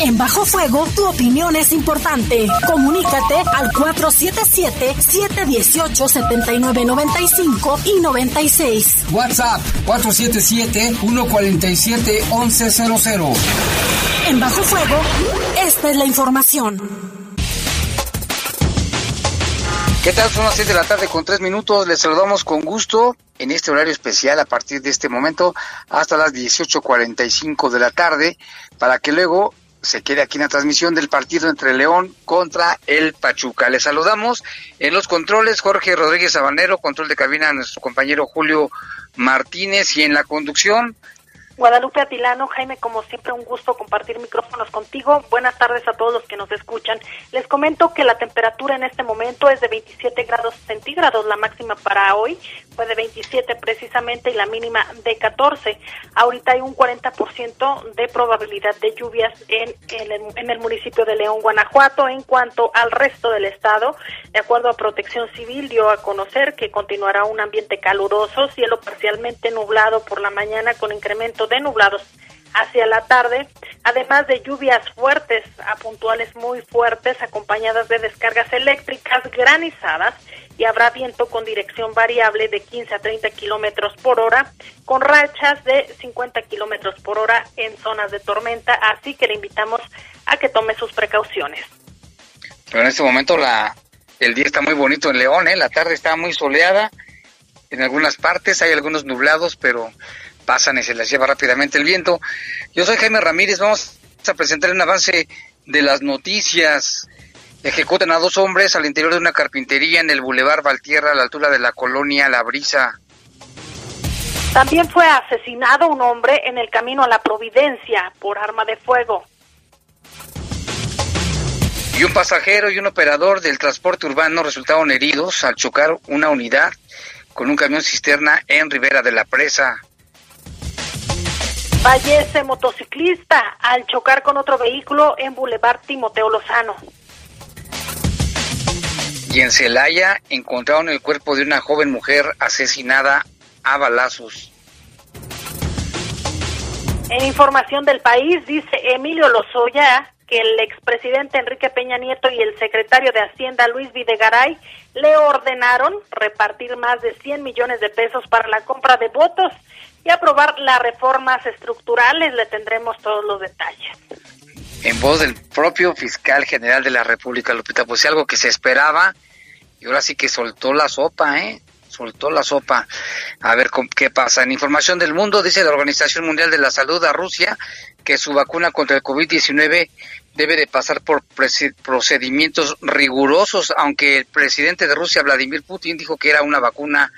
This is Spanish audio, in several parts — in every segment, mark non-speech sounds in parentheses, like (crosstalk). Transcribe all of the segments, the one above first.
En Bajo Fuego, tu opinión es importante. Comunícate al 477-718-7995 y 96. WhatsApp 477-147-1100. En Bajo Fuego, esta es la información. ¿Qué tal? Son las 6 de la tarde con 3 minutos. Les saludamos con gusto en este horario especial a partir de este momento hasta las 18.45 de la tarde para que luego se quede aquí en la transmisión del partido entre León contra el Pachuca. Les saludamos en los controles Jorge Rodríguez Sabanero, control de cabina nuestro compañero Julio Martínez y en la conducción Guadalupe Atilano, Jaime, como siempre un gusto compartir micrófonos contigo. Buenas tardes a todos los que nos escuchan. Les comento que la temperatura en este momento es de 27 grados centígrados, la máxima para hoy fue de 27 precisamente y la mínima de 14. Ahorita hay un 40% de probabilidad de lluvias en, en, el, en el municipio de León, Guanajuato. En cuanto al resto del estado, de acuerdo a Protección Civil, dio a conocer que continuará un ambiente caluroso, cielo parcialmente nublado por la mañana con incremento de nublados hacia la tarde, además de lluvias fuertes a puntuales muy fuertes, acompañadas de descargas eléctricas granizadas y habrá viento con dirección variable de 15 a 30 kilómetros por hora, con rachas de 50 kilómetros por hora en zonas de tormenta, así que le invitamos a que tome sus precauciones. Pero en este momento la, el día está muy bonito en León, ¿eh? la tarde está muy soleada, en algunas partes hay algunos nublados, pero pasan y se les lleva rápidamente el viento. Yo soy Jaime Ramírez, vamos a presentar un avance de las noticias. Ejecutan a dos hombres al interior de una carpintería en el Boulevard Valtierra a la altura de la colonia La Brisa. También fue asesinado un hombre en el camino a la Providencia por arma de fuego. Y un pasajero y un operador del transporte urbano resultaron heridos al chocar una unidad con un camión cisterna en Rivera de la Presa. Fallece motociclista al chocar con otro vehículo en Boulevard Timoteo Lozano. Y en Celaya encontraron el cuerpo de una joven mujer asesinada a balazos. En información del país, dice Emilio Lozoya que el expresidente Enrique Peña Nieto y el secretario de Hacienda Luis Videgaray le ordenaron repartir más de 100 millones de pesos para la compra de votos y aprobar las reformas estructurales. Le tendremos todos los detalles. En voz del propio fiscal general de la República, Lupita, pues algo que se esperaba y ahora sí que soltó la sopa, ¿eh? Soltó la sopa. A ver qué pasa. En información del mundo, dice la Organización Mundial de la Salud a Rusia que su vacuna contra el COVID-19 debe de pasar por procedimientos rigurosos, aunque el presidente de Rusia, Vladimir Putin, dijo que era una vacuna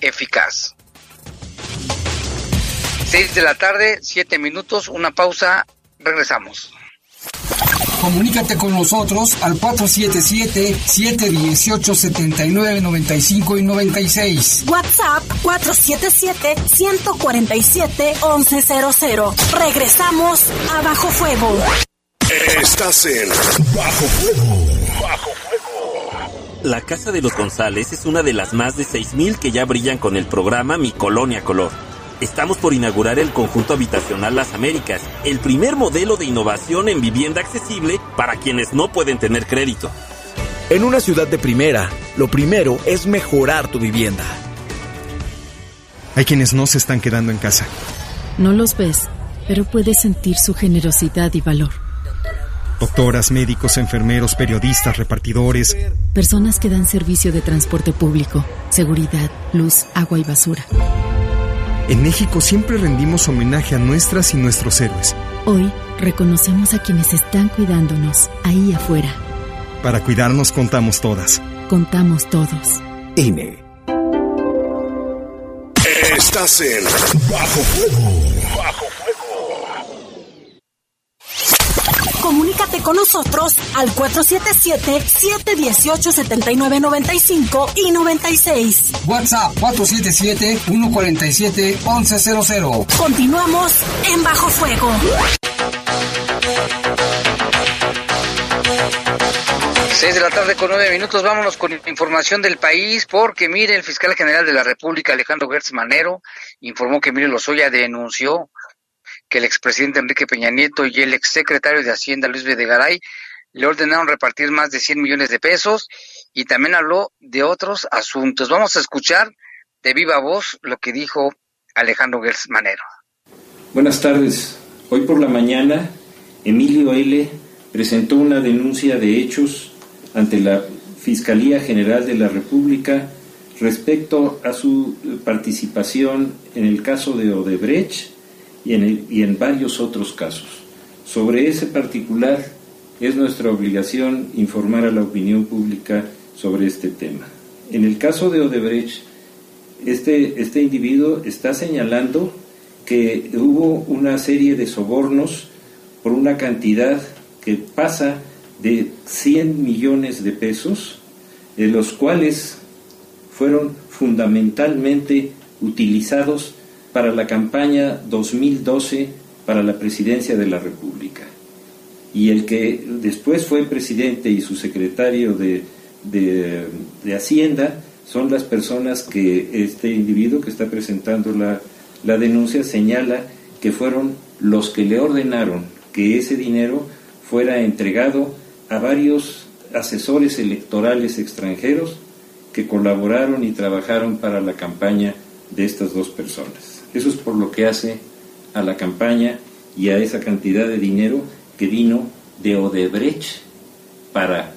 eficaz. 6 de la tarde, 7 minutos, una pausa, regresamos. Comunícate con nosotros al 477-718-7995 y 96. WhatsApp 477-147-1100. Regresamos a Bajo Fuego. Estás en Bajo Fuego. Bajo Fuego. La Casa de los González es una de las más de 6.000 que ya brillan con el programa Mi Colonia Color Estamos por inaugurar el conjunto habitacional Las Américas, el primer modelo de innovación en vivienda accesible para quienes no pueden tener crédito. En una ciudad de primera, lo primero es mejorar tu vivienda. Hay quienes no se están quedando en casa. No los ves, pero puedes sentir su generosidad y valor. Doctoras, médicos, enfermeros, periodistas, repartidores. Personas que dan servicio de transporte público, seguridad, luz, agua y basura. En México siempre rendimos homenaje a nuestras y nuestros héroes. Hoy reconocemos a quienes están cuidándonos ahí afuera. Para cuidarnos contamos todas. Contamos todos. INE. Estás en Bajo Fuego. Bajo Comunícate con nosotros al 477-718-7995 y 96. WhatsApp 477-147-1100. Continuamos en Bajo Fuego. 6 de la tarde con nueve minutos, vámonos con información del país, porque mire, el fiscal general de la República, Alejandro Gertz Manero, informó que Mire Lozoya denunció que el expresidente Enrique Peña Nieto y el exsecretario de Hacienda, Luis Videgaray, le ordenaron repartir más de 100 millones de pesos y también habló de otros asuntos. Vamos a escuchar de viva voz lo que dijo Alejandro Gertz Manero. Buenas tardes. Hoy por la mañana, Emilio L. presentó una denuncia de hechos ante la Fiscalía General de la República respecto a su participación en el caso de Odebrecht y en, y en varios otros casos. Sobre ese particular es nuestra obligación informar a la opinión pública sobre este tema. En el caso de Odebrecht, este, este individuo está señalando que hubo una serie de sobornos por una cantidad que pasa de 100 millones de pesos, de los cuales fueron fundamentalmente utilizados para la campaña 2012 para la presidencia de la República. Y el que después fue presidente y su secretario de, de, Hacienda son las personas que este individuo que está presentando la, la denuncia señala que fueron los que le ordenaron que ese dinero fuera entregado a varios asesores electorales extranjeros que colaboraron y trabajaron para la campaña de estas dos personas. Eso es por lo que hace a la campaña y a esa cantidad de dinero que vino de Odebrecht para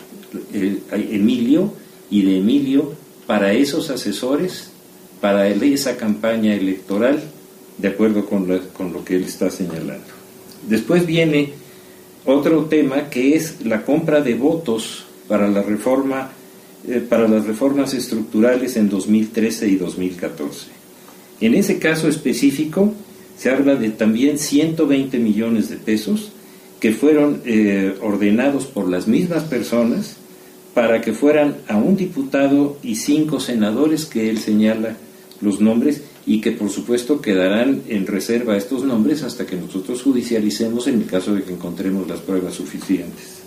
Emilio y de Emilio para esos asesores, para esa campaña electoral, de acuerdo con con lo que él está señalando. Después viene otro tema que es la compra de votos para la reforma eh, para las reformas estructurales en 2013 y 2014. En ese caso específico se habla de también 120 millones de pesos que fueron eh, ordenados por las mismas personas para que fueran a un diputado y cinco senadores que él señala los nombres y que por supuesto quedarán en reserva estos nombres hasta que nosotros judicialicemos en el caso de que encontremos las pruebas suficientes.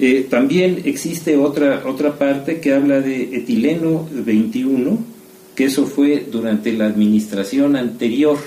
Eh, también existe otra, otra parte que habla de etileno 21, que eso fue durante la administración anterior,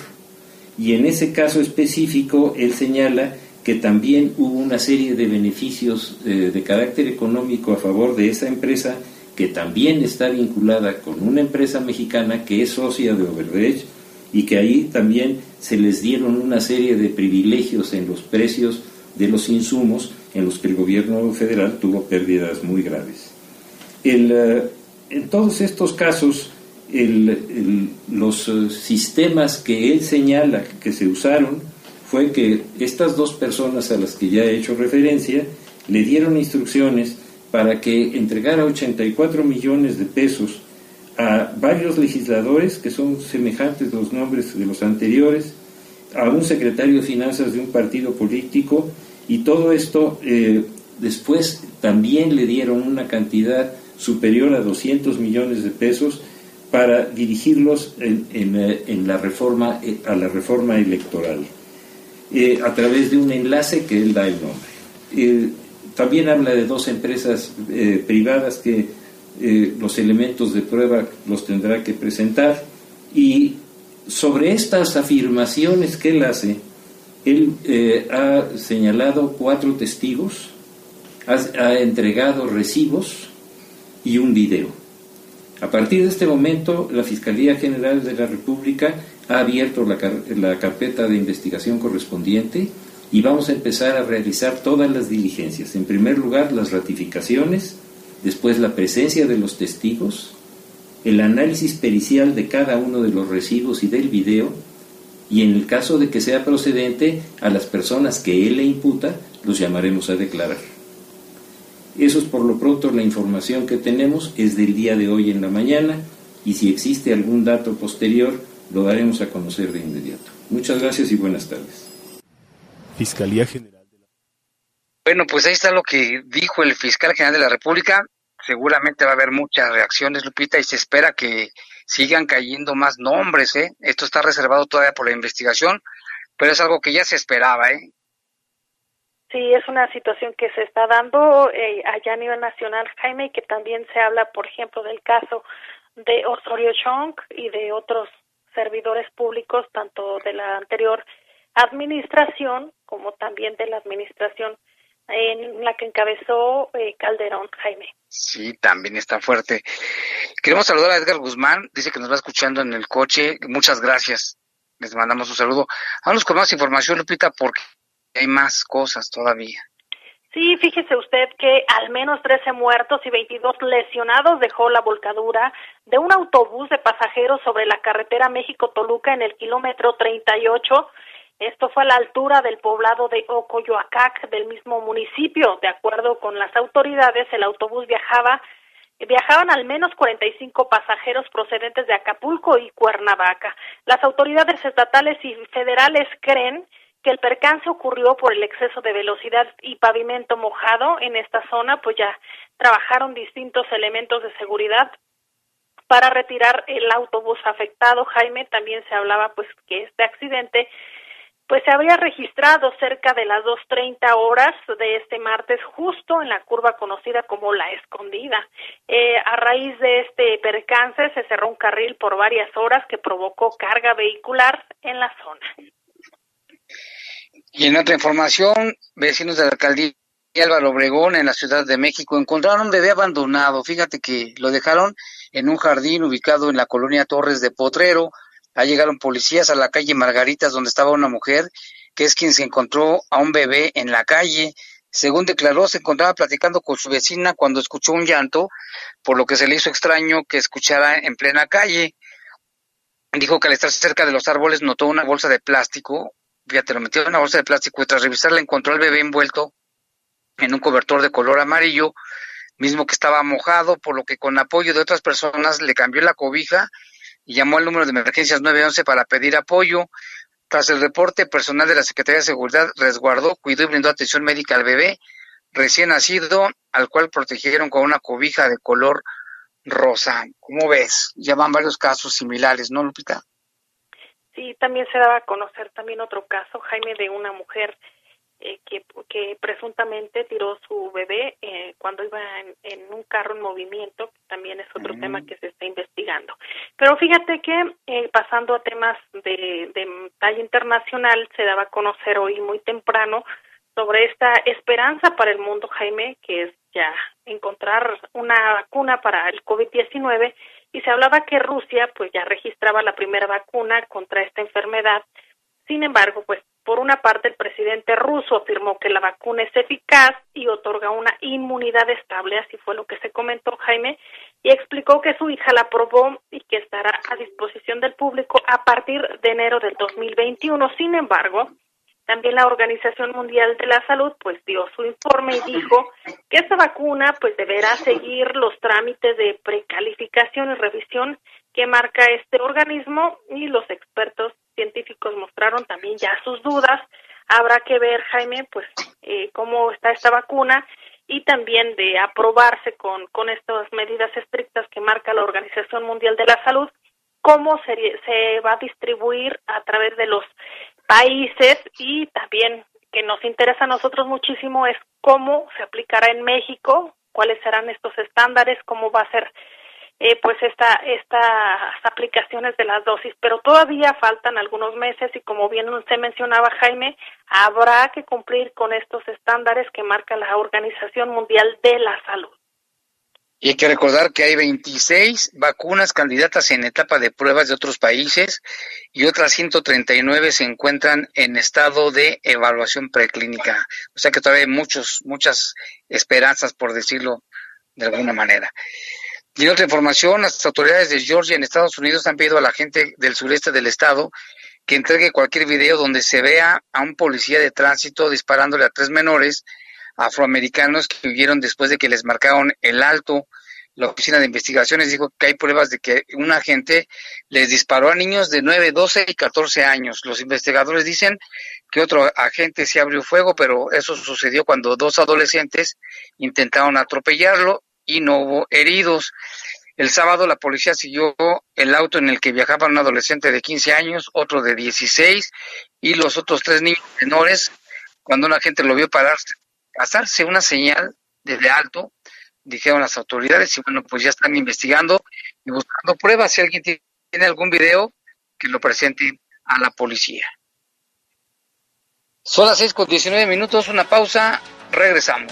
y en ese caso específico él señala que también hubo una serie de beneficios eh, de carácter económico a favor de esa empresa que también está vinculada con una empresa mexicana que es socia de Overdredge y que ahí también se les dieron una serie de privilegios en los precios de los insumos en los que el gobierno federal tuvo pérdidas muy graves. Eh, en todos estos casos, los eh, sistemas que él señala que se usaron fue que estas dos personas a las que ya he hecho referencia le dieron instrucciones para que entregara 84 millones de pesos a varios legisladores que son semejantes los nombres de los anteriores, a un secretario de finanzas de un partido político y todo esto eh, después también le dieron una cantidad superior a 200 millones de pesos para dirigirlos en, eh, la reforma, eh, a la reforma electoral, a través de un enlace que él da el nombre. También habla de dos empresas eh, privadas que eh, los elementos de prueba los tendrá que presentar y sobre estas afirmaciones que él hace, él eh, ha señalado cuatro testigos, ha, entregado recibos y un video. A partir de este momento, la Fiscalía General de la República ha abierto la carpeta de investigación correspondiente y vamos a empezar a realizar todas las diligencias. En primer lugar, las ratificaciones, después la presencia de los testigos, el análisis pericial de cada uno de los recibos y del video, y en el caso de que sea procedente, a las personas que él le imputa, los llamaremos a declarar. Eso es por lo pronto la información que tenemos, es del día de hoy en la mañana, y si existe algún dato posterior, lo daremos a conocer de inmediato. Muchas gracias y buenas tardes. Fiscalía General. Bueno, pues ahí está lo que dijo el fiscal general de la República. Seguramente va a haber muchas reacciones, Lupita, y se espera que sigan cayendo más nombres. ¿eh? Esto está reservado todavía por la investigación, pero es algo que ya se esperaba. ¿eh? Sí, es una situación que se está dando eh, allá a nivel nacional, Jaime, que también se habla, por ejemplo, del caso de Osorio Chong y de otros servidores públicos, tanto de la anterior administración como también de la administración en la que encabezó eh, Calderón Jaime. Sí, también está fuerte. Queremos saludar a Edgar Guzmán, dice que nos va escuchando en el coche. Muchas gracias. Les mandamos un saludo. Vamos con más información, Lupita, porque hay más cosas todavía. Sí, fíjese usted que al menos 13 muertos y 22 lesionados dejó la volcadura de un autobús de pasajeros sobre la carretera México-Toluca en el kilómetro 38 esto fue a la altura del poblado de Ocoyoacac del mismo municipio. De acuerdo con las autoridades, el autobús viajaba viajaban al menos 45 pasajeros procedentes de Acapulco y Cuernavaca. Las autoridades estatales y federales creen el percance ocurrió por el exceso de velocidad y pavimento mojado en esta zona, pues ya trabajaron distintos elementos de seguridad para retirar el autobús afectado. Jaime también se hablaba pues que este accidente pues se habría registrado cerca de las 2.30 horas de este martes, justo en la curva conocida como La Escondida. Eh, a raíz de este percance se cerró un carril por varias horas que provocó carga vehicular en la zona. Y en otra información, vecinos de la alcaldía Álvaro Obregón en la Ciudad de México encontraron un bebé abandonado. Fíjate que lo dejaron en un jardín ubicado en la colonia Torres de Potrero Ahí llegaron policías a la calle Margaritas donde estaba una mujer que es quien se encontró a un bebé en la calle. Según declaró, se encontraba platicando con su vecina cuando escuchó un llanto, por lo que se le hizo extraño que escuchara en plena calle. Dijo que al estar cerca de los árboles notó una bolsa de plástico, fíjate, lo metió en una bolsa de plástico y tras revisarla encontró al bebé envuelto en un cobertor de color amarillo, mismo que estaba mojado, por lo que con apoyo de otras personas le cambió la cobija y llamó al número de emergencias 911 para pedir apoyo. Tras el reporte, personal de la Secretaría de Seguridad resguardó, cuidó y brindó atención médica al bebé recién nacido, al cual protegieron con una cobija de color rosa. ¿Cómo ves? Ya van varios casos similares, ¿no, Lupita? Sí, también se daba a conocer también otro caso, Jaime, de una mujer eh, que, que presuntamente tiró su bebé eh, cuando iba en, un carro en movimiento, también es otro tema mm. que se está investigando. Pero fíjate que eh, pasando a temas de, de talla internacional, se daba a conocer hoy muy temprano sobre esta esperanza para el mundo, Jaime, que es ya encontrar una vacuna para el COVID-19 y se hablaba que Rusia pues ya registraba la primera vacuna contra esta enfermedad. Sin embargo, pues por una parte, el presidente ruso afirmó que la vacuna es eficaz y otorga una inmunidad estable, así fue lo que se comentó Jaime, y explicó que su hija la aprobó y que estará a disposición del público a partir de enero del 2021. Sin embargo, también la Organización Mundial de la Salud pues dio su informe y dijo que esta vacuna pues deberá seguir los trámites de precalificación y revisión que marca este organismo y los expertos científicos mostraron también ya sus dudas. Habrá que ver, Jaime, pues eh, cómo está esta vacuna y también de aprobarse con, con estas medidas estrictas que marca la Organización Mundial de la Salud, cómo se, se va a distribuir a través de los países y también que nos interesa a nosotros muchísimo es cómo se aplicará en México, cuáles serán estos estándares, cómo va a ser eh, pues esta, estas aplicaciones de las dosis, pero todavía faltan algunos meses y como bien se mencionaba Jaime, habrá que cumplir con estos estándares que marca la Organización Mundial de la Salud. Y hay que recordar que hay 26 vacunas candidatas en etapa de pruebas de otros países y otras 139 se encuentran en estado de evaluación preclínica. O sea que todavía hay muchos, muchas esperanzas, por decirlo de alguna manera. Y otra información, las autoridades de Georgia en Estados Unidos han pedido a la gente del sureste del estado que entregue cualquier video donde se vea a un policía de tránsito disparándole a tres menores afroamericanos que huyeron después de que les marcaron el alto. la Oficina de Investigaciones dijo que hay pruebas de que un agente les disparó a niños de 9, 12 y 14 años. Los investigadores dicen que otro agente se abrió fuego, pero eso sucedió cuando dos adolescentes intentaron atropellarlo y no hubo heridos. El sábado la policía siguió el auto en el que viajaba un adolescente de 15 años, otro de 16 y los otros tres niños menores. Cuando un agente lo vio pararse, pasarse una señal desde alto, dijeron las autoridades y bueno, pues ya están investigando y buscando pruebas. Si alguien tiene algún video, que lo presente a la policía. Son las 6 con 19 minutos, una pausa, regresamos.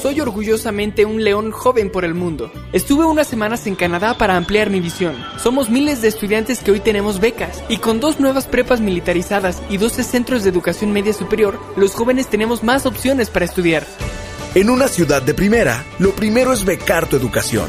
soy orgullosamente un león joven por el mundo. Estuve unas semanas en Canadá para ampliar mi visión. Somos miles de estudiantes que hoy tenemos becas y con dos nuevas prepas militarizadas y 12 centros de educación media superior, los jóvenes tenemos más opciones para estudiar. En una ciudad de primera, lo primero es becar tu educación.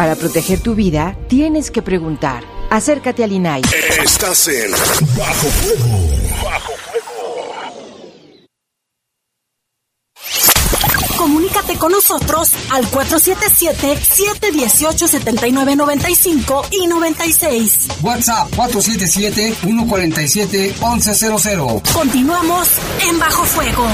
Para proteger tu vida, tienes que preguntar. Acércate al INAI. Estás en Bajo Fuego. Bajo Fuego. Comunícate con nosotros al 477-718-7995 y 96. WhatsApp 477-147-1100. Continuamos en Bajo Fuego.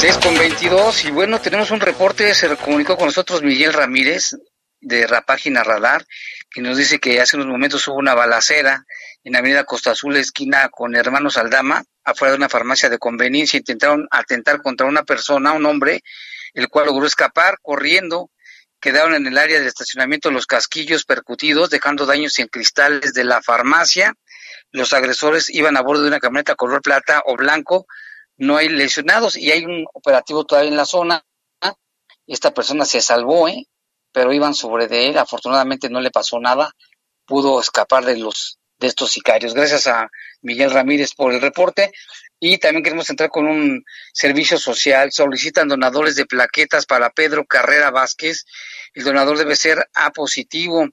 6 con 22 y bueno, tenemos un reporte, se comunicó con nosotros Miguel Ramírez de la página Radar y nos dice que hace unos momentos hubo una balacera en Avenida Costa Azul, esquina con Hermanos Aldama, afuera de una farmacia de conveniencia, intentaron atentar contra una persona, un hombre, el cual logró escapar corriendo, quedaron en el área del estacionamiento los casquillos percutidos, dejando daños en cristales de la farmacia, los agresores iban a bordo de una camioneta color plata o blanco, no hay lesionados y hay un operativo todavía en la zona. Esta persona se salvó, ¿eh? pero iban sobre de él. Afortunadamente no le pasó nada. Pudo escapar de los de estos sicarios. Gracias a Miguel Ramírez por el reporte. Y también queremos entrar con un servicio social. Solicitan donadores de plaquetas para Pedro Carrera Vázquez. El donador debe ser A positivo.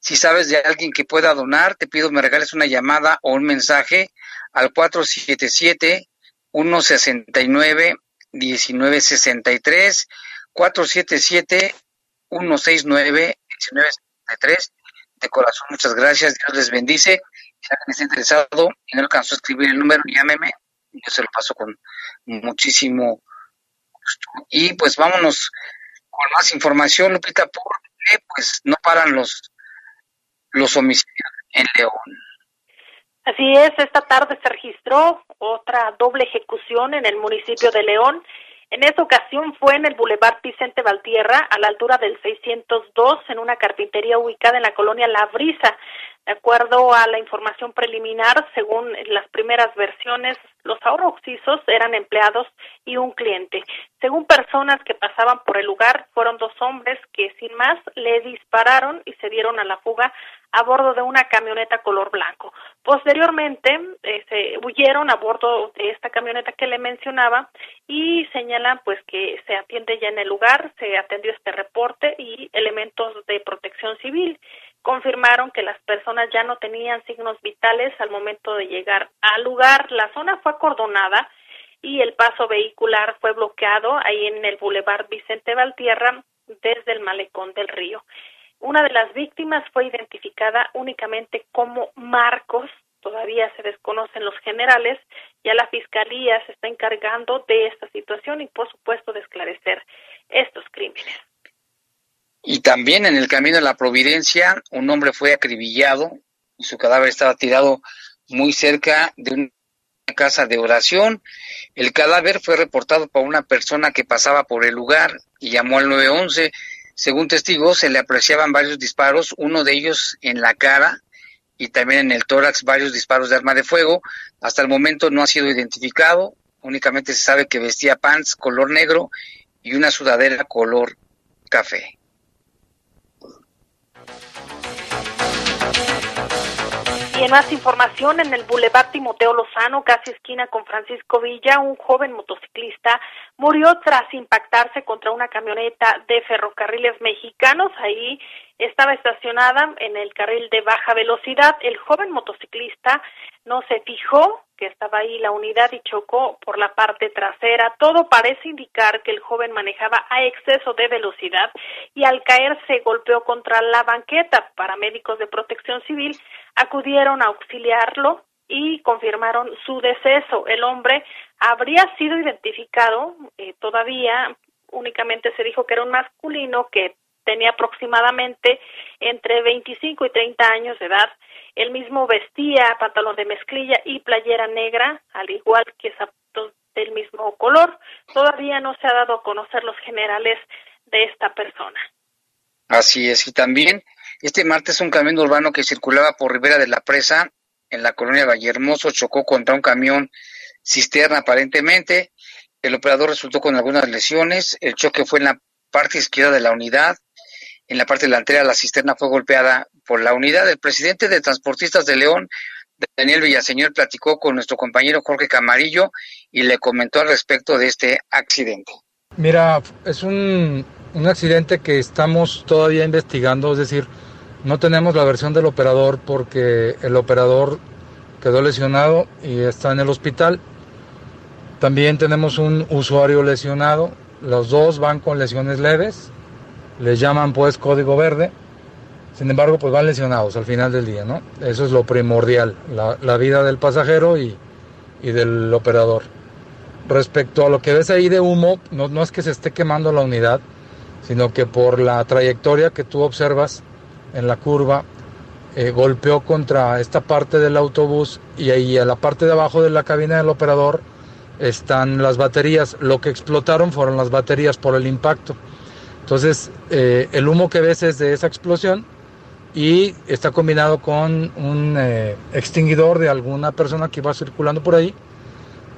Si sabes de alguien que pueda donar, te pido me regales una llamada o un mensaje al 477 169 1963 477 169 1963 de corazón muchas gracias Dios les bendice. Si alguien está interesado y no alcanzó a escribir el número llámeme yo se lo paso con muchísimo gusto. Y pues vámonos con más información Lupita porque pues no paran los los homicidios en León Así es, esta tarde se registró otra doble ejecución en el municipio de León. En esa ocasión fue en el Boulevard Vicente Valtierra, a la altura del 602, en una carpintería ubicada en la colonia La Brisa. De acuerdo a la información preliminar, según las primeras versiones, Los ahorroxisos eran empleados y un cliente. Según personas que pasaban por el lugar, fueron dos hombres que sin más le dispararon y se dieron a la fuga a bordo de una camioneta color blanco. Posteriormente eh, se huyeron a bordo de esta camioneta que le mencionaba y señalan pues que se atiende ya en el lugar, se atendió este reporte y elementos de protección civil confirmaron que las personas ya no tenían signos vitales al momento de llegar al lugar. La zona fue acordonada y el paso vehicular fue bloqueado ahí en el Boulevard Vicente Valtierra desde el malecón del río. Una de las víctimas fue identificada únicamente como Marcos. Todavía se desconocen los generales. Ya la fiscalía se está encargando de esta situación y, por supuesto, de esclarecer estos crímenes. Y también en el camino de la Providencia, un hombre fue acribillado y su cadáver estaba tirado muy cerca de una casa de oración. El cadáver fue reportado por una persona que pasaba por el lugar y llamó al 911. Según testigos, se le apreciaban varios disparos, uno de ellos en la cara y también en el tórax varios disparos de arma de fuego. Hasta el momento no ha sido identificado, únicamente se sabe que vestía pants color negro y una sudadera color café. Y en más información, en el Boulevard Timoteo Lozano, casi esquina con Francisco Villa, un joven motociclista murió tras impactarse contra una camioneta de ferrocarriles mexicanos. Ahí estaba estacionada en el carril de baja velocidad. El joven motociclista no se fijó que estaba ahí la unidad y chocó por la parte trasera. Todo parece indicar que el joven manejaba a exceso de velocidad y al caer se golpeó contra la banqueta. Paramédicos de protección civil acudieron a auxiliarlo y confirmaron su deceso. El hombre habría sido identificado eh, todavía, únicamente se dijo que era un masculino que tenía aproximadamente entre 25 y 30 años de edad. Él mismo vestía pantalón de mezclilla y playera negra, al igual que zapatos del mismo color. Todavía no se ha dado a conocer los generales de esta persona. Así es, y también este martes un camión urbano que circulaba por Ribera de la Presa, en la colonia Vallehermoso, chocó contra un camión cisterna aparentemente. El operador resultó con algunas lesiones. El choque fue en la parte izquierda de la unidad. En la parte delantera la cisterna fue golpeada por la unidad. El presidente de Transportistas de León, Daniel Villaseñor, platicó con nuestro compañero Jorge Camarillo y le comentó al respecto de este accidente. Mira, es un, un accidente que estamos todavía investigando, es decir, no tenemos la versión del operador porque el operador quedó lesionado y está en el hospital. También tenemos un usuario lesionado. Los dos van con lesiones leves les llaman pues código verde, sin embargo pues van lesionados al final del día, ¿no? Eso es lo primordial, la, vida del pasajero y, del operador. Respecto a lo que ves ahí de humo, no, no es que se esté quemando la unidad, sino que por la trayectoria que tú observas en la curva, eh, golpeó contra esta parte del autobús y ahí a la parte de abajo de la cabina del operador están las baterías. Lo que explotaron fueron las baterías por el impacto. Entonces, eh, el humo que ves es de esa explosión y está combinado con un eh, extinguidor de alguna persona que iba circulando por ahí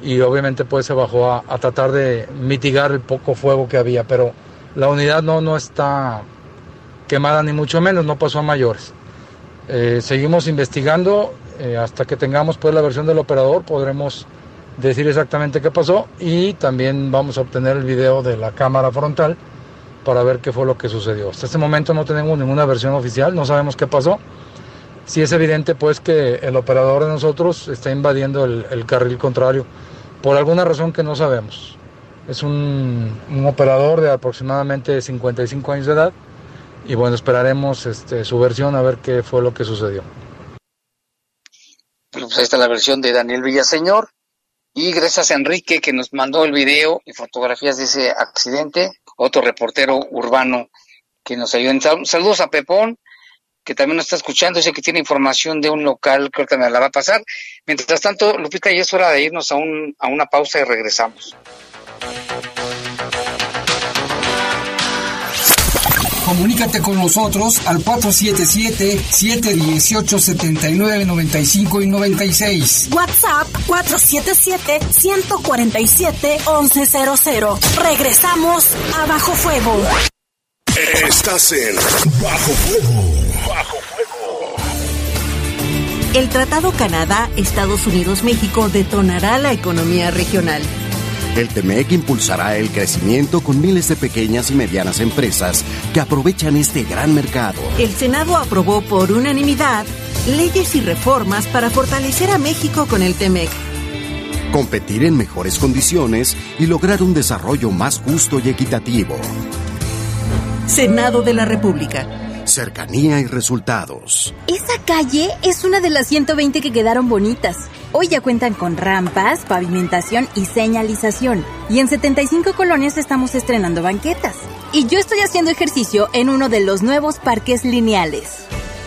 y obviamente pues se bajó a, tratar de mitigar el poco fuego que había, pero la unidad no, no está quemada ni mucho menos, no pasó a mayores. Eh, seguimos investigando hasta que tengamos pues la versión del operador, podremos decir exactamente qué pasó y también vamos a obtener el video de la cámara frontal para ver qué fue lo que sucedió. Hasta este momento no tenemos ninguna versión oficial, no sabemos qué pasó. Sí es evidente pues que el operador de nosotros está invadiendo el, carril contrario por alguna razón que no sabemos. Es un, operador de aproximadamente 55 años de edad y bueno, esperaremos este, su versión a ver qué fue lo que sucedió. Pues ahí está la versión de Daniel Villaseñor y gracias a Enrique que nos mandó el video y fotografías de ese accidente otro reportero urbano que nos ayuda. Saludos a Pepón, que también nos está escuchando, dice que tiene información de un local, que me la va a pasar. Mientras tanto, Lupita, ya es hora de irnos a, un, a una pausa y regresamos. Comunícate con nosotros al 477-718-7995 y 96. WhatsApp 477-147-1100. Regresamos a Bajo Fuego. Estás en Bajo Fuego. Bajo Fuego. El Tratado Canadá-Estados Unidos-México detonará la economía regional. El TEMEC impulsará el crecimiento con miles de pequeñas y medianas empresas que aprovechan este gran mercado. El Senado aprobó por unanimidad leyes y reformas para fortalecer a México con el TEMEC. Competir en mejores condiciones y lograr un desarrollo más justo y equitativo. Senado de la República. Cercanía y resultados. Esa calle es una de las 120 que quedaron bonitas. Hoy ya cuentan con rampas, pavimentación y señalización. Y en 75 colonias estamos estrenando banquetas. Y yo estoy haciendo ejercicio en uno de los nuevos parques lineales.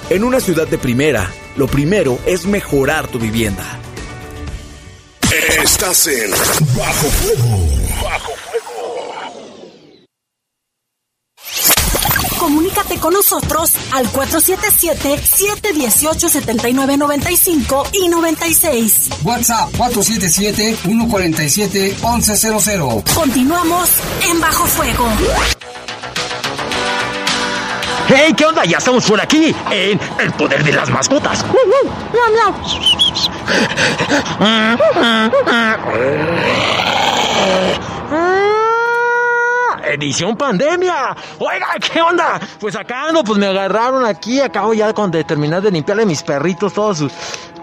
En una ciudad de primera, lo primero es mejorar tu vivienda. Estás en Bajo Fuego. Bajo Comunícate con nosotros al 477-718-7995 y 96. WhatsApp 477-147-1100. Continuamos en Bajo Fuego. ¡Hey! ¿Qué onda? Ya estamos por aquí en El Poder de las Mascotas. Edición pandemia. Oiga, ¿qué onda? Pues acá ando, pues me agarraron aquí. Acabo ya con de terminar de limpiarle mis perritos todos sus,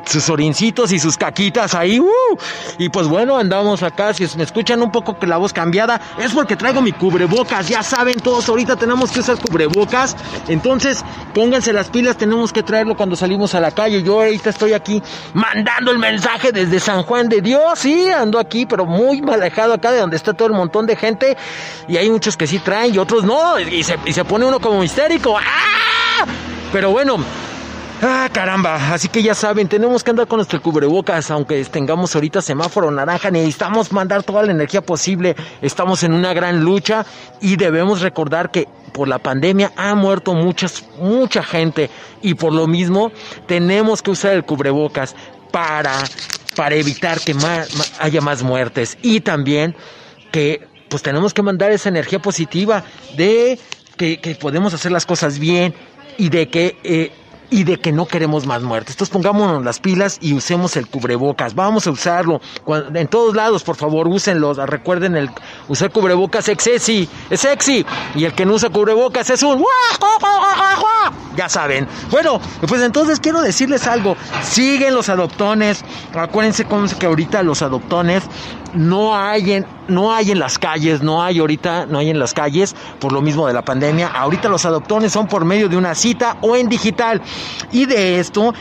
sus orincitos y sus caquitas ahí. ¡uh! Y pues bueno, andamos acá. Si me escuchan un poco que la voz cambiada, es porque traigo mi cubrebocas. Ya saben todos, ahorita tenemos que usar cubrebocas. Entonces, pónganse las pilas, tenemos que traerlo cuando salimos a la calle. Yo ahorita estoy aquí mandando el mensaje desde San Juan de Dios. Sí, ando aquí, pero muy alejado acá de donde está todo el montón de gente. Y hay muchos que sí traen y otros no. Y se, y se pone uno como histérico. ¡Ah! Pero bueno, Ah, caramba. Así que ya saben, tenemos que andar con nuestro cubrebocas, aunque tengamos ahorita semáforo naranja. Necesitamos mandar toda la energía posible. Estamos en una gran lucha y debemos recordar que por la pandemia ha muerto muchas, mucha gente y por lo mismo tenemos que usar el cubrebocas para, para evitar que más, haya más muertes y también que pues tenemos que mandar esa energía positiva de que, podemos hacer las cosas bien y de que eh, y de que no queremos más muertes. Entonces pongámonos las pilas y usemos el cubrebocas. Vamos a usarlo. en todos lados, por favor, úsenlo. Recuerden, el usar cubrebocas es sexy, es sexy. Y el que no usa cubrebocas es un... Ya saben. Bueno, pues entonces quiero decirles algo. Siguen los adoptones. Acuérdense cómo que ahorita los adoptones no hay en, no hay en las calles, no hay ahorita, no hay en las calles por lo mismo de la pandemia. Ahorita los adoptones son por medio de una cita o en digital. Y de esto,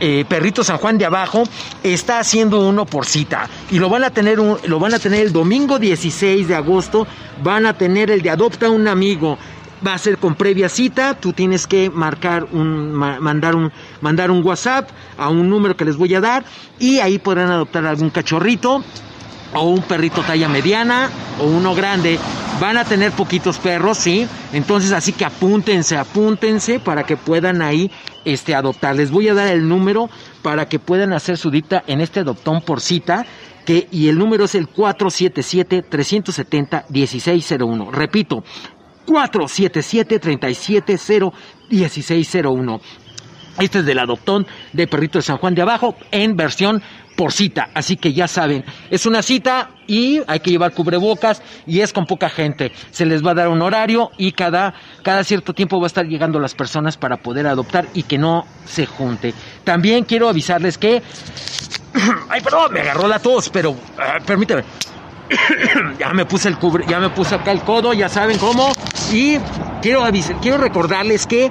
eh, Perrito San Juan de Abajo está haciendo uno por cita. Y lo van a tener lo van a tener el domingo 16 de agosto. Van a tener el de Adopta un amigo va a ser con previa cita, tú tienes que marcar mandar un mandar un WhatsApp a un número que les voy a dar y ahí podrán adoptar algún cachorrito o un perrito talla mediana o uno grande. Van a tener poquitos perros, sí. Entonces, así que apúntense, apúntense para que puedan ahí este, adoptar. Les voy a dar el número para que puedan hacer su dicta en este adoptón por cita. Que, y el número es el 477-370-1601. Repito, 477-370-1601. Este es del adoptón de Perrito de San Juan de Abajo en versión por cita. Así que ya saben, es una cita y hay que llevar cubrebocas y es con poca gente. Se les va a dar un horario y cada, cada cierto tiempo va a estar llegando las personas para poder adoptar y que no se junte. También quiero avisarles que... (coughs) Ay, perdón, me agarró la tos, pero ah, permíteme. (coughs) ya me puse el cubre, ya me puse acá el codo, ya saben cómo. Y quiero avisar, quiero recordarles que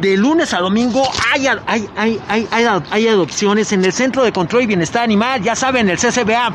de lunes a domingo hay, hay, hay, hay, adopciones en el Centro de Control y Bienestar Animal, ya saben, el CCBA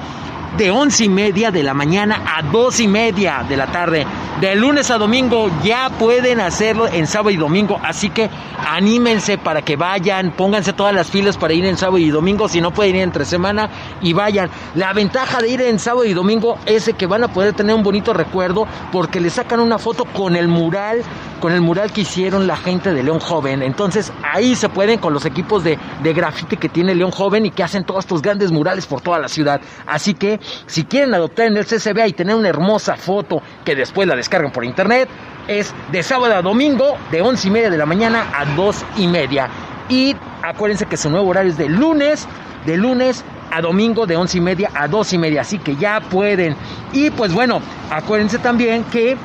de once y media de la mañana a dos y media de la tarde. De lunes a domingo ya pueden hacerlo en sábado y domingo. Así que anímense para que vayan, pónganse todas las filas para ir en sábado y domingo. Si no pueden ir entre semana y vayan. La ventaja de ir en sábado y domingo es que van a poder tener un bonito recuerdo porque le sacan una foto con el mural con el mural que hicieron la gente de León Joven. Entonces ahí se pueden con los equipos de, de grafite que tiene León Joven y que hacen todos estos grandes murales por toda la ciudad. Así que si quieren adoptar en el CCBA y tener una hermosa foto que después la descargan por internet, es de sábado a domingo de once y media de la mañana a dos y media. Y acuérdense que su nuevo horario es de lunes, de lunes a domingo de once y media a dos y media. Así que ya pueden. Y pues bueno, acuérdense también que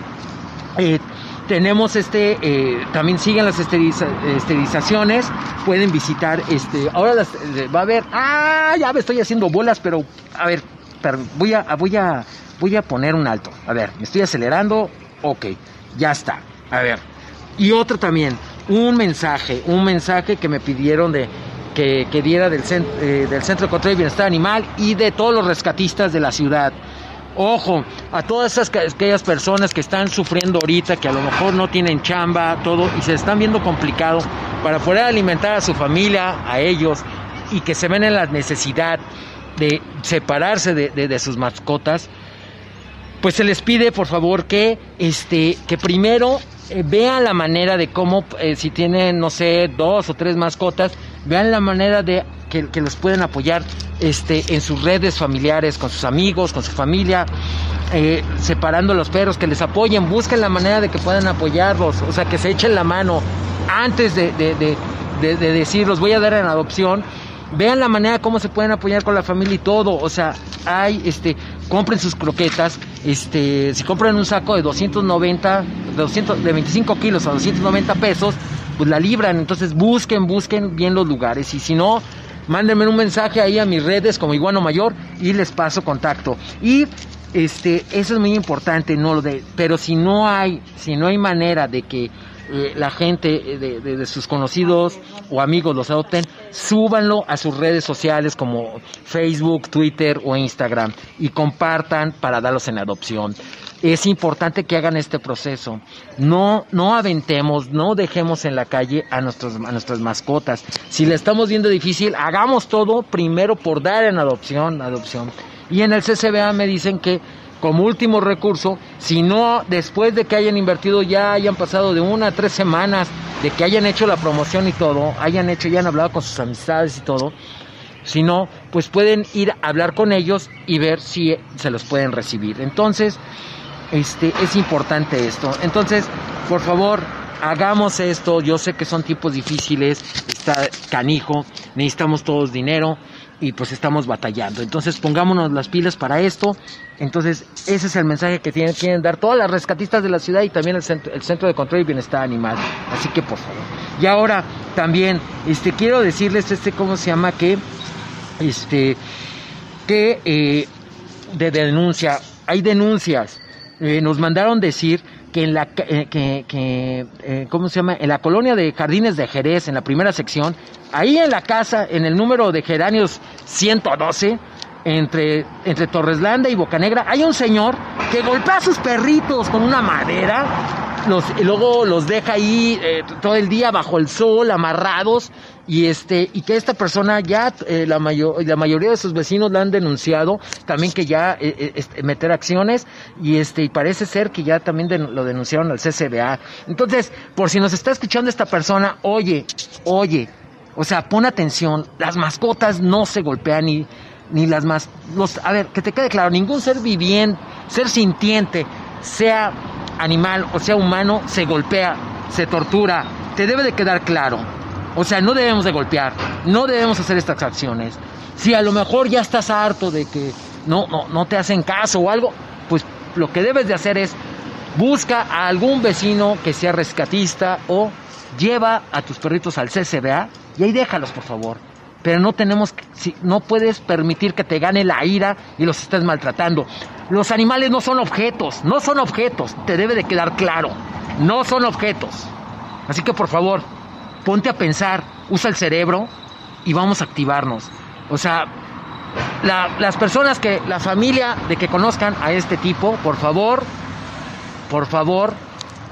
eh, tenemos este, eh, también siguen las esteriliza- esterilizaciones, pueden visitar, este, ahora las, eh, va a haber, ah, ya me estoy haciendo bolas, pero, a ver, voy a, voy a, voy a poner un alto, a ver, me estoy acelerando, ok, ya está, a ver, y otro también, un mensaje, un mensaje que me pidieron de, que, que diera del, cen- eh, del Centro de Control y Bienestar Animal y de todos los rescatistas de la ciudad. Ojo, a todas esas aquellas personas que están sufriendo ahorita, que a lo mejor no tienen chamba, todo, y se están viendo complicado para poder alimentar a su familia, a ellos, y que se ven en la necesidad de separarse de, de- de sus mascotas, pues se les pide por favor que este que primero eh, vean la manera de cómo eh, si tienen no sé dos o tres mascotas vean la manera de que, que los pueden apoyar este en sus redes familiares con sus amigos con su familia eh, separando los perros que les apoyen busquen la manera de que puedan apoyarlos o sea que se echen la mano antes de, de, de, de- de decir los voy a dar en adopción vean la manera cómo se pueden apoyar con la familia y todo, o sea, hay, este, compren sus croquetas, este, si compran un saco de 290, de 200, de 25 kilos a 290 pesos, pues la libran, entonces busquen, busquen bien los lugares, y si no, mándenme un mensaje ahí a mis redes como Iguano Mayor y les paso contacto. Y este, eso es muy importante, no lo de, pero si no hay, si no hay manera de que eh, la gente eh, de, de- de sus conocidos o amigos los adopten, súbanlo a sus redes sociales como Facebook, Twitter o Instagram y compartan para darlos en adopción. Es importante que hagan este proceso. No, no aventemos, no dejemos en la calle a, nuestros, a nuestras mascotas. Si le estamos viendo difícil, hagamos todo primero por dar en adopción, adopción. Y en el CCBA me dicen que como último recurso, si no después de que hayan invertido ya hayan pasado de una a tres semanas, de que hayan hecho la promoción y todo, hayan hecho, ya han hablado con sus amistades y todo, si no, pues pueden ir a hablar con ellos y ver si se los pueden recibir. Entonces, este es importante esto. Entonces, por favor, hagamos esto. Yo sé que son tiempos difíciles, está canijo, necesitamos todos dinero y pues estamos batallando. Entonces, pongámonos las pilas para esto. Entonces, ese es el mensaje que quieren dar todas las rescatistas de la ciudad y también el centro, el centro de Control y Bienestar Animal. Así que, por favor. Y ahora, también, este, quiero decirles, este, ¿cómo se llama? Que, este, que eh, de denuncia, hay denuncias. Eh, nos mandaron decir que en la eh, que, que, eh, ¿cómo se llama? En la colonia de Jardines de Jerez, en la primera sección, ahí en la casa, en el número de geranios 112, entre, entre Torreslanda y Bocanegra, hay un señor que golpea a sus perritos con una madera, los, y luego los deja ahí todo el día bajo el sol, amarrados, y este, y que esta persona ya, eh, la, mayo- la mayoría de sus vecinos la han denunciado, también que ya eh, eh, este, meter acciones, y este, y parece ser que ya también lo denunciaron al CCBA. Entonces, por si nos está escuchando esta persona, oye, oye, o sea, pon atención, las mascotas no se golpean ni, ni las más, los, a ver, que te quede claro, ningún ser viviente, ser sintiente, sea animal o sea humano, se golpea, se tortura, te debe de quedar claro. O sea, no debemos de golpear, no debemos hacer estas acciones. Si a lo mejor ya estás harto de que no, no, no te hacen caso o algo, pues lo que debes de hacer es busca a algún vecino que sea rescatista o lleva a tus perritos al CCBA y ahí déjalos, por favor. Pero no tenemos, no puedes permitir que te gane la ira y los estés maltratando. Los animales no son objetos, no son objetos, te debe de quedar claro, no son objetos. Así que por favor, ponte a pensar, usa el cerebro y vamos a activarnos. O sea, la- las personas que, la familia de que conozcan a este tipo, por favor, por favor,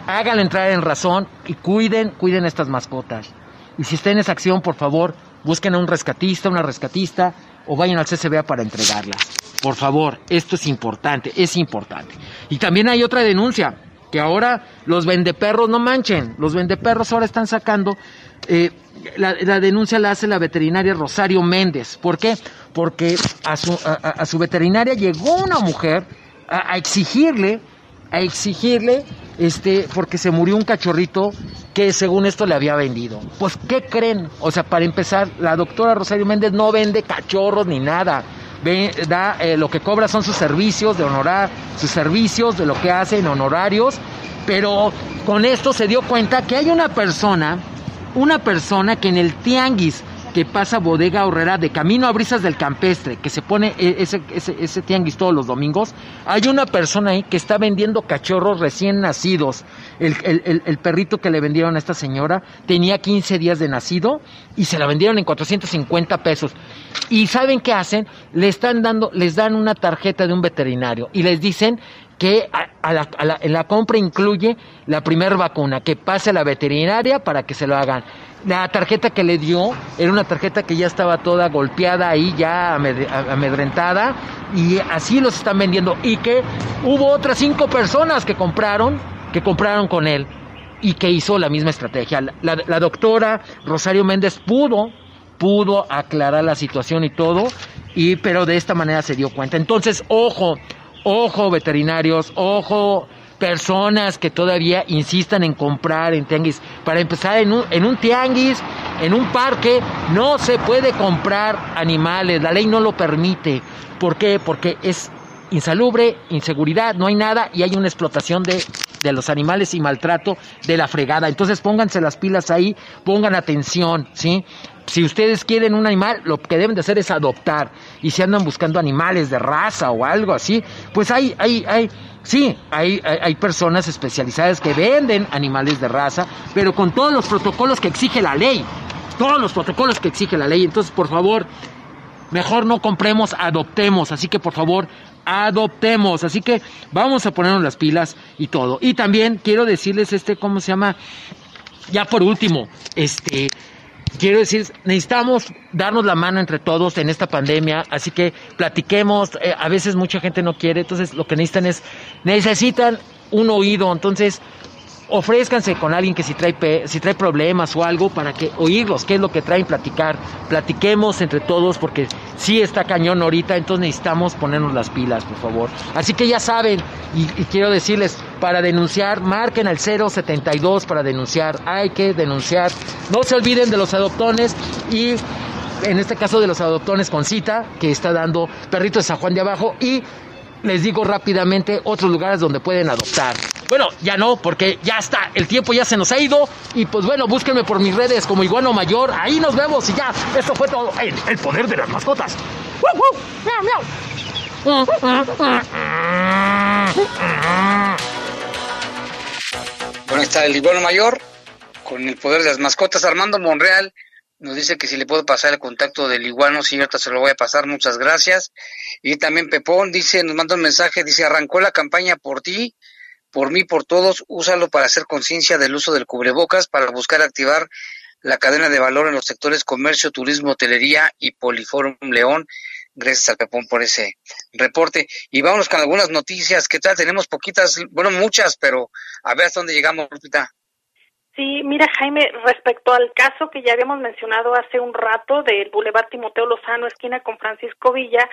háganle entrar en razón y cuiden, cuiden estas mascotas. Y si está en esa acción, por favor, busquen a un rescatista, una rescatista, o vayan al CCBA para entregarlas. Por favor, esto es importante, es importante. Y también hay otra denuncia. Que ahora los vendeperros, no manchen, los vendeperros ahora están sacando, eh, la, denuncia la hace la veterinaria Rosario Méndez. ¿Por qué? Porque a su, a, su veterinaria llegó una mujer a, exigirle, a exigirle, este, porque se murió un cachorrito que según esto le había vendido. Pues, ¿qué creen? O sea, para empezar, la doctora Rosario Méndez no vende cachorros ni nada da, eh, lo que cobra son sus servicios de honorar, sus servicios de lo que hace en honorarios, pero con esto se dio cuenta que hay una persona, una persona que en el tianguis que pasa Bodega Horrera de camino a Brisas del Campestre, que se pone e, ese, ese, tianguis todos los domingos, hay una persona ahí que está vendiendo cachorros recién nacidos. El, el, perrito que le vendieron a esta señora tenía 15 días de nacido y se la vendieron en 450 pesos. ¿Y saben qué hacen? Le están dando, les dan una tarjeta de un veterinario y les dicen que la, en la compra incluye la primera vacuna, que pase a la veterinaria para que se lo hagan. La tarjeta que le dio era una tarjeta que ya estaba toda golpeada ahí, ya amedrentada, y así los están vendiendo. Y que hubo otras cinco personas que compraron, que compraron con él, y que hizo la misma estrategia. La, la doctora Rosario Méndez pudo, pudo aclarar la situación y todo, y, pero de esta manera se dio cuenta. Entonces, ojo, Ojo veterinarios, ojo personas que todavía insistan en comprar en tianguis. Para empezar, en un, en un tianguis, en un parque, no se puede comprar animales, la ley no lo permite. ¿Por qué? Porque es insalubre, inseguridad, no hay nada y hay una explotación de, de los animales y maltrato de la fregada. Entonces pónganse las pilas ahí, pongan atención, ¿sí? Si ustedes quieren un animal, lo que deben de hacer es adoptar. Y si andan buscando animales de raza o algo así, pues hay, hay, hay, sí, hay, hay, personas especializadas que venden animales de raza, pero con todos los protocolos que exige la ley. Todos los protocolos que exige la ley. Entonces, por favor, mejor no compremos, adoptemos. Así que, por favor, adoptemos. Así que vamos a ponernos las pilas y todo. Y también quiero decirles este, ¿cómo se llama? Ya por último, este, quiero decir, necesitamos darnos la mano entre todos en esta pandemia, así que platiquemos, eh, a veces mucha gente no quiere, entonces lo que necesitan es, necesitan un oído, entonces ofrézcanse con alguien que si trae, si trae problemas o algo para que oírlos, qué es lo que traen, platicar, platiquemos entre todos porque sí está cañón ahorita, entonces necesitamos ponernos las pilas, por favor. Así que ya saben, y, quiero decirles, para denunciar, marquen al 072 para denunciar, hay que denunciar, no se olviden de los adoptones y en este caso de los adoptones con cita, que está dando Perrito de San Juan de Abajo y les digo rápidamente otros lugares donde pueden adoptar. Bueno, ya no, porque ya está, el tiempo ya se nos ha ido. Y pues bueno, búsquenme por mis redes como Iguano Mayor. Ahí nos vemos y ya. Esto fue todo en El Poder de las Mascotas. Bueno, está el Iguano Mayor con el Poder de las Mascotas. Armando Monreal nos dice que si le puedo pasar el contacto del iguano, sí, ahorita se lo voy a pasar, muchas gracias. Y también Pepón dice, nos manda un mensaje, dice, arrancó la campaña por ti, por mí, por todos, úsalo para hacer conciencia del uso del cubrebocas, para buscar activar la cadena de valor en los sectores comercio, turismo, hotelería y Poliforum León. Gracias al Pepón por ese reporte. Y vámonos con algunas noticias. ¿Qué tal? Tenemos poquitas, bueno, muchas, pero a ver hasta dónde llegamos, Lupita. Sí, mira Jaime, respecto al caso que ya habíamos mencionado hace un rato del Boulevard Timoteo Lozano, esquina con Francisco Villa,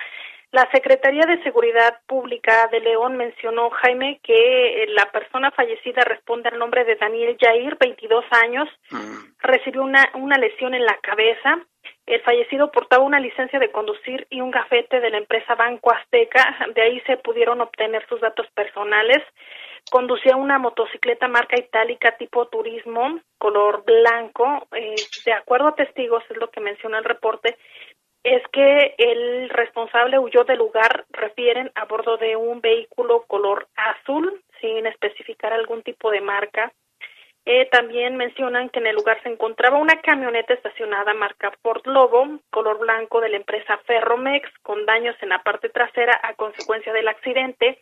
la Secretaría de Seguridad Pública de León mencionó, Jaime, que eh, la persona fallecida responde al nombre de Daniel Jair, 22 años, mm. recibió una, una lesión en la cabeza. El fallecido portaba una licencia de conducir y un gafete de la empresa Banco Azteca. De ahí se pudieron obtener sus datos personales conducía una motocicleta marca itálica tipo turismo, color blanco. Eh, de acuerdo a testigos, es lo que menciona el reporte, es que el responsable huyó del lugar, refieren a bordo de un vehículo color azul, sin especificar algún tipo de marca. Eh, también mencionan que en el lugar se encontraba una camioneta estacionada marca Ford Lobo, color blanco de la empresa Ferromex, con daños en la parte trasera a consecuencia del accidente.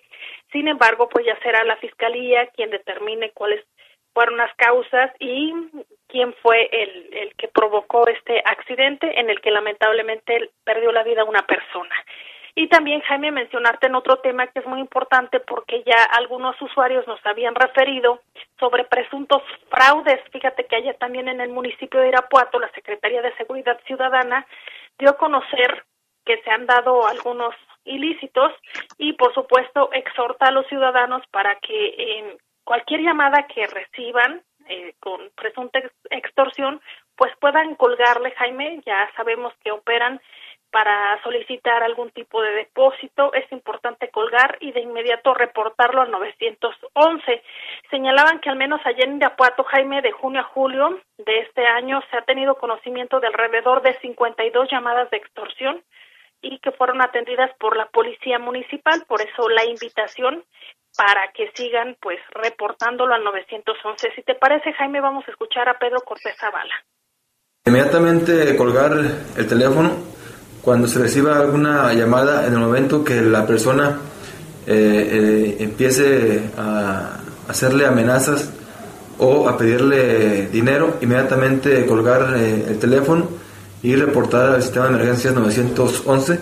Sin embargo, pues ya será la fiscalía quien determine cuáles fueron las causas y quién fue el, el que provocó este accidente en el que lamentablemente perdió la vida una persona. Y también, Jaime, mencionarte en otro tema que es muy importante porque ya algunos usuarios nos habían referido sobre presuntos fraudes. Fíjate que allá también en el municipio de Irapuato, la Secretaría de Seguridad Ciudadana dio a conocer que se han dado algunos ilícitos y, por supuesto, exhorta a los ciudadanos para que en cualquier llamada que reciban eh, con presunta extorsión, pues puedan colgarle, Jaime. Ya sabemos que operan para solicitar algún tipo de depósito, es importante colgar y de inmediato reportarlo al 911. Señalaban que al menos ayer en Irapuato, Jaime, de junio a julio de este año se ha tenido conocimiento de alrededor de 52 llamadas de extorsión y que fueron atendidas por la policía municipal, por eso la invitación para que sigan pues reportándolo al 911. Si te parece, Jaime, vamos a escuchar a Pedro Cortés Zavala. Inmediatamente colgar el teléfono cuando se reciba alguna llamada en el momento que la persona eh, eh, empiece a hacerle amenazas o a pedirle dinero, inmediatamente colgar eh, el teléfono y reportar al sistema de emergencias 911.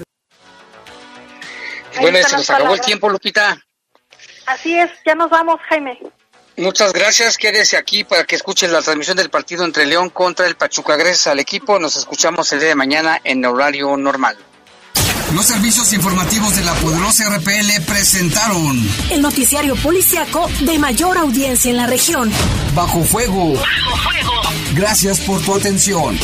Bueno, se nos acabó el tiempo, Lupita. Así es, ya nos vamos, Jaime. Muchas gracias. Quédese aquí para que escuchen la transmisión del partido entre León contra el Pachuca. Gracias al equipo. Nos escuchamos el día de mañana en horario normal. Los servicios informativos de la poderosa RPL presentaron el noticiario policiaco de mayor audiencia en la región. Bajo fuego. Bajo fuego. Gracias por tu atención.